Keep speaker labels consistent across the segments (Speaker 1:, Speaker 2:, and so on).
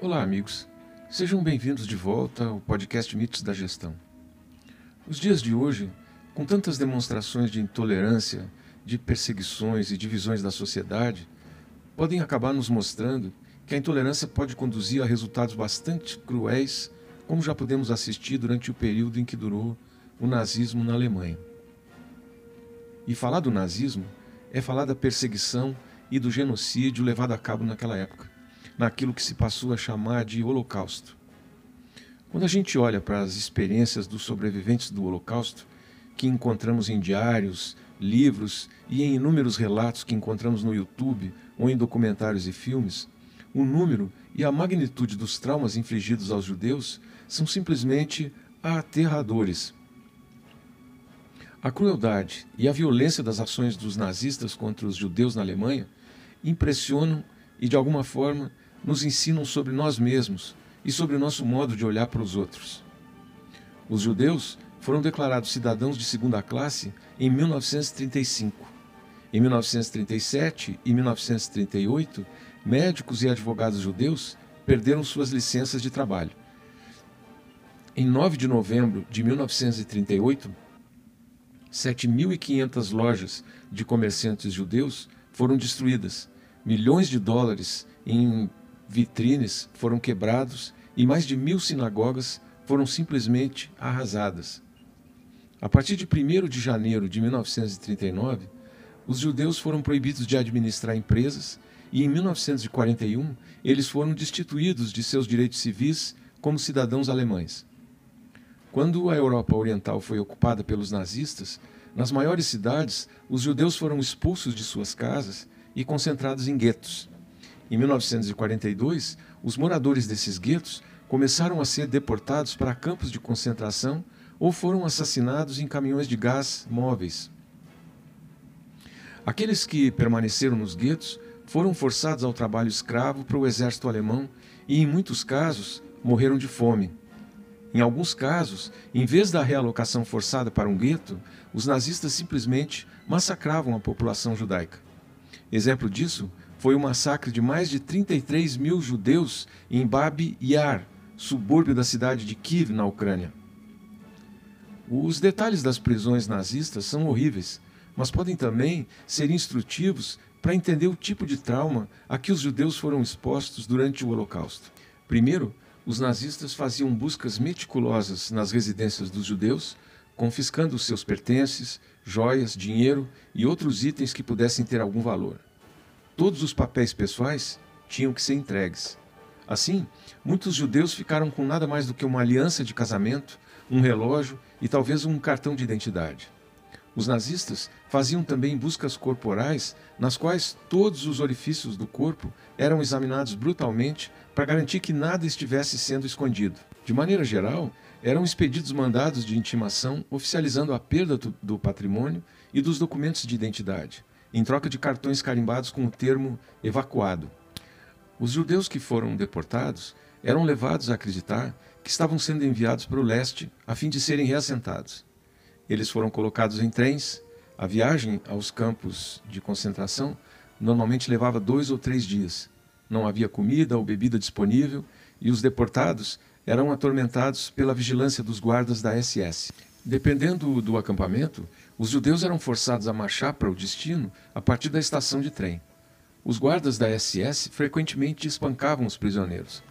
Speaker 1: Olá, amigos. Sejam bem-vindos de volta ao podcast Mitos da Gestão. Os dias de hoje, com tantas demonstrações de intolerância, de perseguições e divisões da sociedade, podem acabar nos mostrando que a intolerância pode conduzir a resultados bastante cruéis, como já podemos assistir durante o período em que durou o nazismo na Alemanha. E falar do nazismo é falar da perseguição e do genocídio levado a cabo naquela época naquilo que se passou a chamar de Holocausto. Quando a gente olha para as experiências dos sobreviventes do Holocausto, que encontramos em diários, livros e em inúmeros relatos que encontramos no YouTube ou em documentários e filmes, o número e a magnitude dos traumas infligidos aos judeus são simplesmente aterradores. A crueldade e a violência das ações dos nazistas contra os judeus na Alemanha impressionam e, de alguma forma, nos ensinam sobre nós mesmos e sobre o nosso modo de olhar para os outros. Os judeus foram declarados cidadãos de segunda classe em 1935. Em 1937 e 1938, médicos e advogados judeus perderam suas licenças de trabalho. Em 9 de novembro de 1938, 7.500 lojas de comerciantes judeus foram destruídas, milhões de dólares em vitrines foram quebrados e mais de mil sinagogas foram simplesmente arrasadas. A partir de 1 de janeiro de 1939, os judeus foram proibidos de administrar empresas e, em 1941, eles foram destituídos de seus direitos civis como cidadãos alemães. Quando a Europa Oriental foi ocupada pelos nazistas, nas maiores cidades, os judeus foram expulsos de suas casas e concentrados em guetos. Em 1942, os moradores desses guetos começaram a ser deportados para campos de concentração ou foram assassinados em caminhões de gás móveis. Aqueles que permaneceram nos guetos foram forçados ao trabalho escravo para o exército alemão e, em muitos casos, morreram de fome. Em alguns casos, em vez da realocação forçada para um gueto, os nazistas simplesmente massacravam a população judaica. Exemplo disso foi o massacre de mais de 33 mil judeus em Babi Yar, subúrbio da cidade de Kiev, na Ucrânia. Os detalhes das prisões nazistas são horríveis, mas podem também ser instrutivos para entender o tipo de trauma a que os judeus foram expostos durante o Holocausto. Primeiro, os nazistas faziam buscas meticulosas nas residências dos judeus, confiscando seus pertences, joias, dinheiro e outros itens que pudessem ter algum valor todos os papéis pessoais tinham que ser entregues. Assim, muitos judeus ficaram com nada mais do que uma aliança de casamento, um relógio e talvez um cartão de identidade. Os nazistas faziam também buscas corporais, nas quais todos os orifícios do corpo eram examinados brutalmente para garantir que nada estivesse sendo escondido. De maneira geral, eram expedidos mandados de intimação oficializando a perda do, patrimônio e dos documentos de identidade em troca de cartões carimbados com o termo evacuado. Os judeus que foram deportados eram levados a acreditar que estavam sendo enviados para o leste a fim de serem reassentados. Eles foram colocados em trens. A viagem aos campos de concentração normalmente levava dois ou três dias. Não havia comida ou bebida disponível e os deportados eram atormentados pela vigilância dos guardas da SS. Dependendo do acampamento, os judeus eram forçados a marchar para o destino a partir da estação de trem. Os guardas da SS frequentemente espancavam os prisioneiros.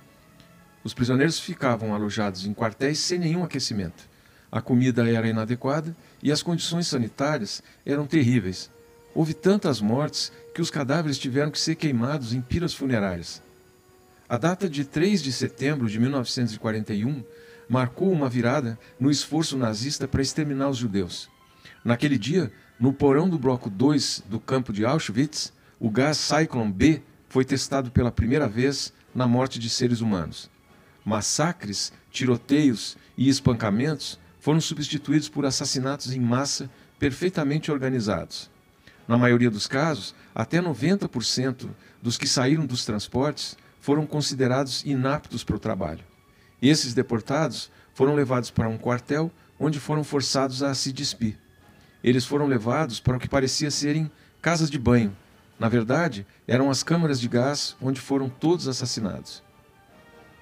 Speaker 1: Os prisioneiros ficavam alojados em quartéis sem nenhum aquecimento. A comida era inadequada e as condições sanitárias eram terríveis. Houve tantas mortes que os cadáveres tiveram que ser queimados em piras funerárias. A data de 3 de setembro de 1941 marcou uma virada no esforço nazista para exterminar os judeus. Naquele dia, no porão do bloco 2 do campo de Auschwitz, o gás Cyclone B foi testado pela primeira vez na morte de seres humanos. Massacres, tiroteios e espancamentos foram substituídos por assassinatos em massa perfeitamente organizados. Na maioria dos casos, até 90% dos que saíram dos transportes foram considerados inaptos para o trabalho. Esses deportados foram levados para um quartel onde foram forçados a se despir. Eles foram levados para o que parecia serem casas de banho, Na verdade, eram as câmaras de gás onde foram todos assassinados.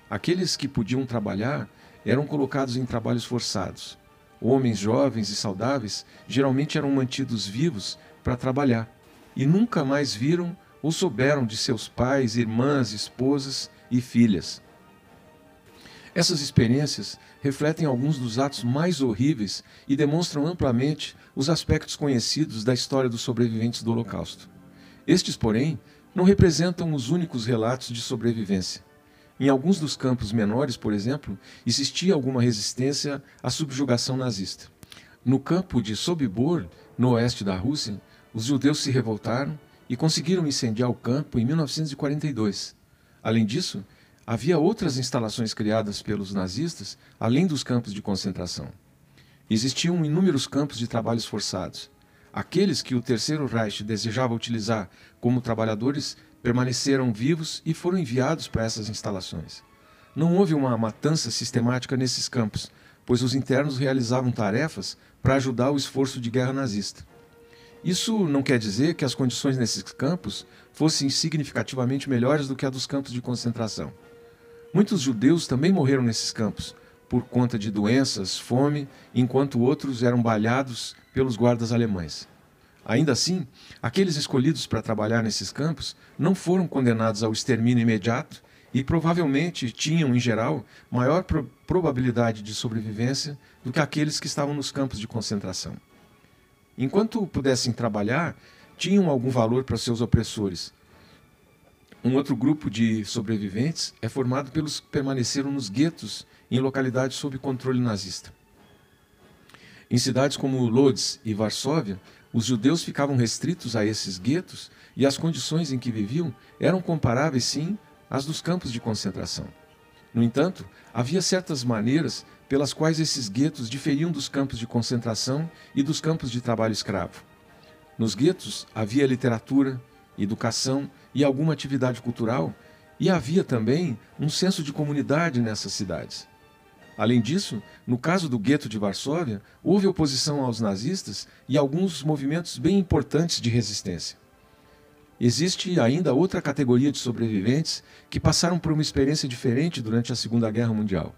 Speaker 1: Aqueles que podiam trabalhar eram colocados em trabalhos forçados. Homens jovens e saudáveis geralmente eram mantidos vivos para trabalhar e nunca mais viram ou souberam de seus pais, irmãs, esposas e filhas. Essas experiências refletem alguns dos atos mais horríveis e demonstram amplamente os aspectos conhecidos da história dos sobreviventes do Holocausto. Estes, porém, não representam os únicos relatos de sobrevivência. Em alguns dos campos menores, por exemplo, existia alguma resistência à subjugação nazista. No campo de Sobibor, no oeste da Rússia, os judeus se revoltaram e conseguiram incendiar o campo em 1942. Além disso, havia outras instalações criadas pelos nazistas além dos campos de concentração. Existiam inúmeros campos de trabalhos forçados. Aqueles que o Terceiro Reich desejava utilizar como trabalhadores permaneceram vivos e foram enviados para essas instalações. Não houve uma matança sistemática nesses campos, pois os internos realizavam tarefas para ajudar o esforço de guerra nazista. Isso não quer dizer que as condições nesses campos fossem significativamente melhores do que a dos campos de concentração. Muitos judeus também morreram nesses campos, por conta de doenças, fome, enquanto outros eram balhados pelos guardas alemães. Ainda assim, aqueles escolhidos para trabalhar nesses campos não foram condenados ao extermínio imediato e provavelmente tinham, em geral, maior pro probabilidade de sobrevivência do que aqueles que estavam nos campos de concentração. Enquanto pudessem trabalhar, tinham algum valor para seus opressores. Um outro grupo de sobreviventes é formado pelos que permaneceram nos guetos em localidades sob controle nazista. Em cidades como Lodz e Varsóvia, os judeus ficavam restritos a esses guetos e as condições em que viviam eram comparáveis, sim, às dos campos de concentração. No entanto, havia certas maneiras pelas quais esses guetos diferiam dos campos de concentração e dos campos de trabalho escravo. Nos guetos havia literatura, educação e alguma atividade cultural, e havia também um senso de comunidade nessas cidades. Além disso, no caso do gueto de Varsóvia, houve oposição aos nazistas e alguns movimentos bem importantes de resistência. Existe ainda outra categoria de sobreviventes que passaram por uma experiência diferente durante a Segunda Guerra Mundial.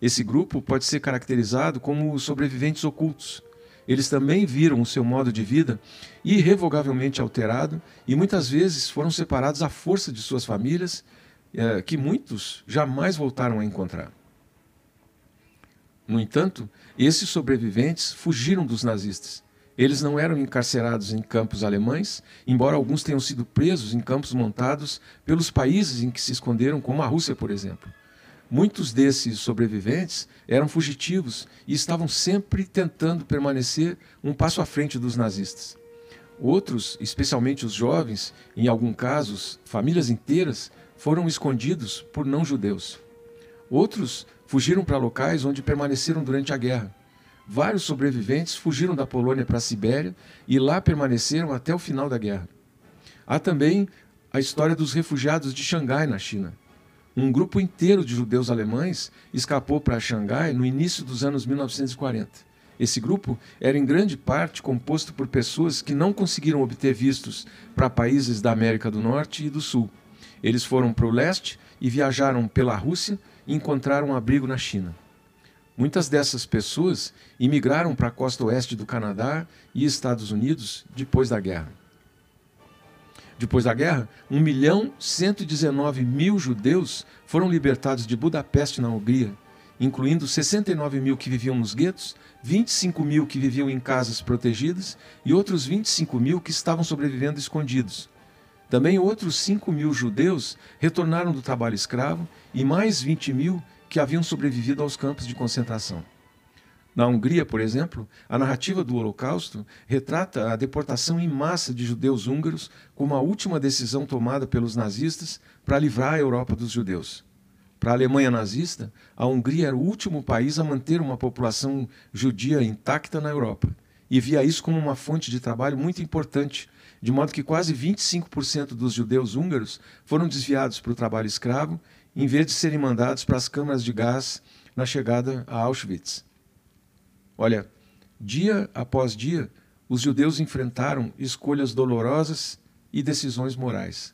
Speaker 1: Esse grupo pode ser caracterizado como sobreviventes ocultos. Eles também viram o seu modo de vida irrevogavelmente alterado e muitas vezes foram separados à força de suas famílias, eh, que muitos jamais voltaram a encontrar. No entanto, esses sobreviventes fugiram dos nazistas. Eles não eram encarcerados em campos alemães, embora alguns tenham sido presos em campos montados pelos países em que se esconderam, como a Rússia, por exemplo. Muitos desses sobreviventes eram fugitivos e estavam sempre tentando permanecer um passo à frente dos nazistas. Outros, especialmente os jovens, em alguns casos, famílias inteiras, foram escondidos por não-judeus. Outros fugiram para locais onde permaneceram durante a guerra. Vários sobreviventes fugiram da Polônia para a Sibéria e lá permaneceram até o final da guerra. Há também a história dos refugiados de Xangai, na China. Um grupo inteiro de judeus alemães escapou para Xangai no início dos anos 1940. Esse grupo era em grande parte composto por pessoas que não conseguiram obter vistos para países da América do Norte e do Sul. Eles foram para o leste e viajaram pela Rússia e encontraram um abrigo na China. Muitas dessas pessoas imigraram para a costa oeste do Canadá e Estados Unidos depois da guerra. Depois da guerra, 1 milhão 119 mil judeus foram libertados de Budapeste, na Hungria, incluindo 69 mil que viviam nos guetos, 25 mil que viviam em casas protegidas e outros 25 mil que estavam sobrevivendo escondidos. Também outros 5 mil judeus retornaram do trabalho escravo e mais 20 mil que haviam sobrevivido aos campos de concentração. Na Hungria, por exemplo, a narrativa do Holocausto retrata a deportação em massa de judeus húngaros como a última decisão tomada pelos nazistas para livrar a Europa dos judeus. Para a Alemanha nazista, a Hungria era o último país a manter uma população judia intacta na Europa e via isso como uma fonte de trabalho muito importante de modo que quase 25% dos judeus húngaros foram desviados para o trabalho escravo, em vez de serem mandados para as câmaras de gás na chegada a Auschwitz. Olha, dia após dia, os judeus enfrentaram escolhas dolorosas e decisões morais.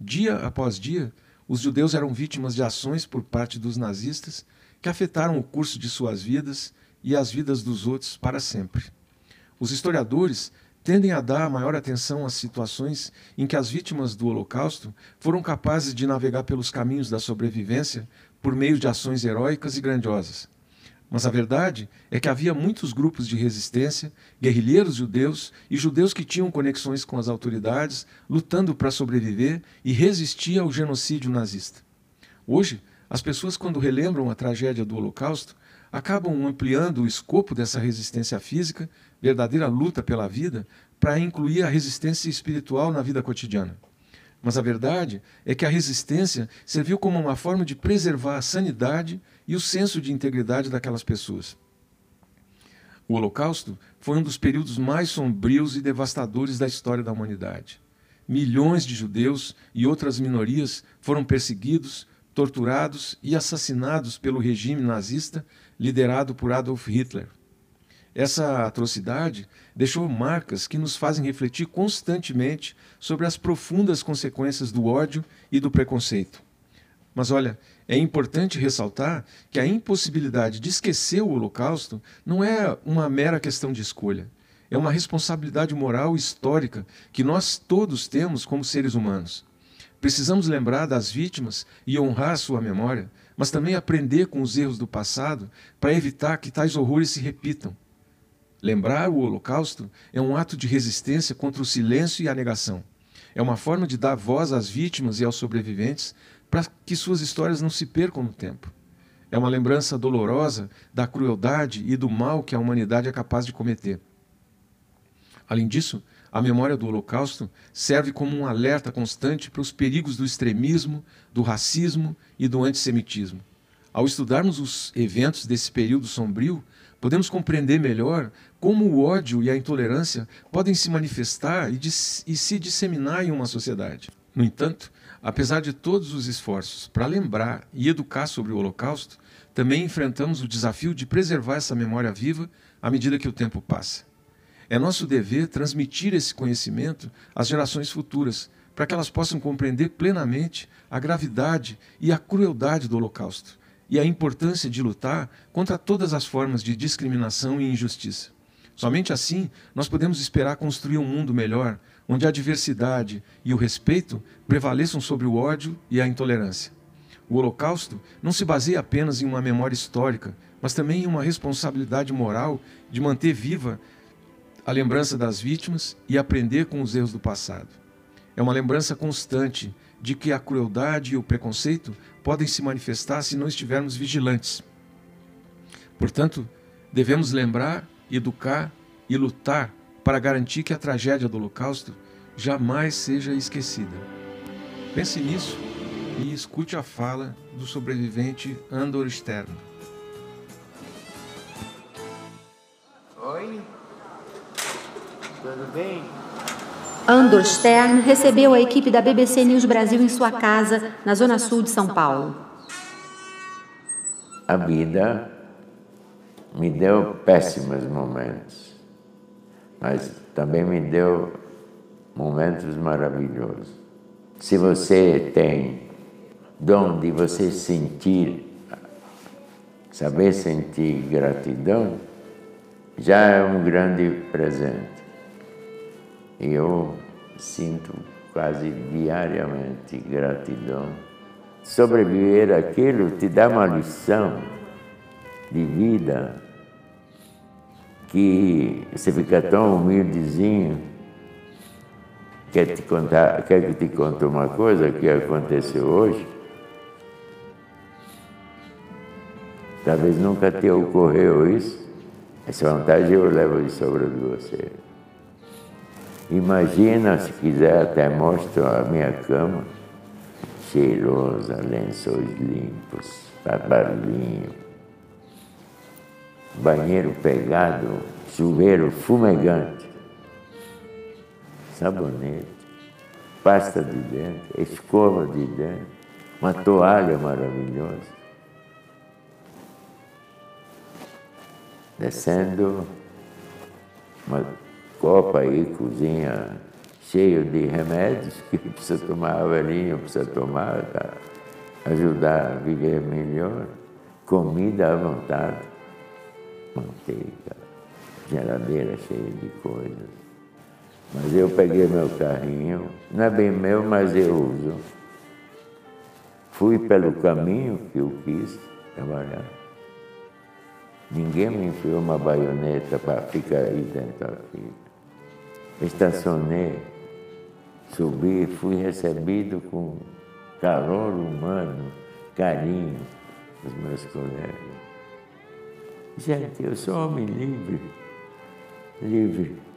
Speaker 1: Dia após dia, os judeus eram vítimas de ações por parte dos nazistas que afetaram o curso de suas vidas e as vidas dos outros para sempre. Os historiadores tendem a dar maior atenção às situações em que as vítimas do Holocausto foram capazes de navegar pelos caminhos da sobrevivência por meio de ações heróicas e grandiosas. Mas a verdade é que havia muitos grupos de resistência, guerrilheiros judeus e judeus que tinham conexões com as autoridades, lutando para sobreviver e resistir ao genocídio nazista. Hoje, as pessoas, quando relembram a tragédia do Holocausto, acabam ampliando o escopo dessa resistência física, verdadeira luta pela vida, para incluir a resistência espiritual na vida cotidiana. Mas a verdade é que a resistência serviu como uma forma de preservar a sanidade e o senso de integridade daquelas pessoas. O Holocausto foi um dos períodos mais sombrios e devastadores da história da humanidade. Milhões de judeus e outras minorias foram perseguidos, torturados e assassinados pelo regime nazista liderado por Adolf Hitler. Essa atrocidade deixou marcas que nos fazem refletir constantemente sobre as profundas consequências do ódio e do preconceito. Mas olha, é importante ressaltar que a impossibilidade de esquecer o Holocausto não é uma mera questão de escolha. É uma responsabilidade moral histórica que nós todos temos como seres humanos. Precisamos lembrar das vítimas e honrar sua memória, mas também aprender com os erros do passado para evitar que tais horrores se repitam. Lembrar o Holocausto é um ato de resistência contra o silêncio e a negação. É uma forma de dar voz às vítimas e aos sobreviventes para que suas histórias não se percam no tempo. É uma lembrança dolorosa da crueldade e do mal que a humanidade é capaz de cometer. Além disso, a memória do Holocausto serve como um alerta constante para os perigos do extremismo, do racismo e do antissemitismo. Ao estudarmos os eventos desse período sombrio, podemos compreender melhor como o ódio e a intolerância podem se manifestar e, e, se disseminar em uma sociedade. No entanto, apesar de todos os esforços para lembrar e educar sobre o Holocausto, também enfrentamos o desafio de preservar essa memória viva à medida que o tempo passa. É nosso dever transmitir esse conhecimento às gerações futuras, para que elas possam compreender plenamente a gravidade e a crueldade do Holocausto e a importância de lutar contra todas as formas de discriminação e injustiça. Somente assim nós podemos esperar construir um mundo melhor, onde a diversidade e o respeito prevaleçam sobre o ódio e a intolerância. O Holocausto não se baseia apenas em uma memória histórica, mas também em uma responsabilidade moral de manter viva a lembrança das vítimas e aprender com os erros do passado. É uma lembrança constante de que a crueldade e o preconceito podem se manifestar se não estivermos vigilantes. Portanto, devemos lembrar, educar e lutar para garantir que a tragédia do Holocausto jamais seja esquecida. Pense nisso e escute a fala do sobrevivente Andor Stern.
Speaker 2: Oi, tudo bem?
Speaker 3: Andor Stern recebeu a equipe da BBC News Brasil em sua casa, na zona sul de São Paulo.
Speaker 2: A vida me deu péssimos momentos, mas também me deu momentos maravilhosos. Se você tem dom de você sentir, saber sentir gratidão, já é um grande presente. Eu sinto quase diariamente gratidão. Sobreviver aquilo te dá uma lição de vida que você fica tão humildezinho. Quer, te contar, quer que te conte uma coisa que aconteceu hoje? Talvez nunca te ocorreu isso. Essa vantagem eu levo de sobra de você. Imagina, se quiser, até mostro a minha cama, cheirosa, lençóis limpos, barulhinho, banheiro pegado, chuveiro fumegante, sabonete, pasta de dente, escova de dente, uma toalha maravilhosa. Descendo uma copa aí, cozinha cheio de remédios que precisa tomar, a velhinha precisa tomar para ajudar a viver melhor. Comida à vontade, manteiga, geladeira cheia de coisas. Mas eu peguei meu carrinho, não é bem meu, mas eu uso. Fui pelo caminho que eu quis trabalhar. Ninguém me enfiou uma baioneta para ficar aí dentro aqui. Estacionei, subi, fui recebido com calor humano, carinho dos meus colegas. Gente, eu sou homem livre, livre.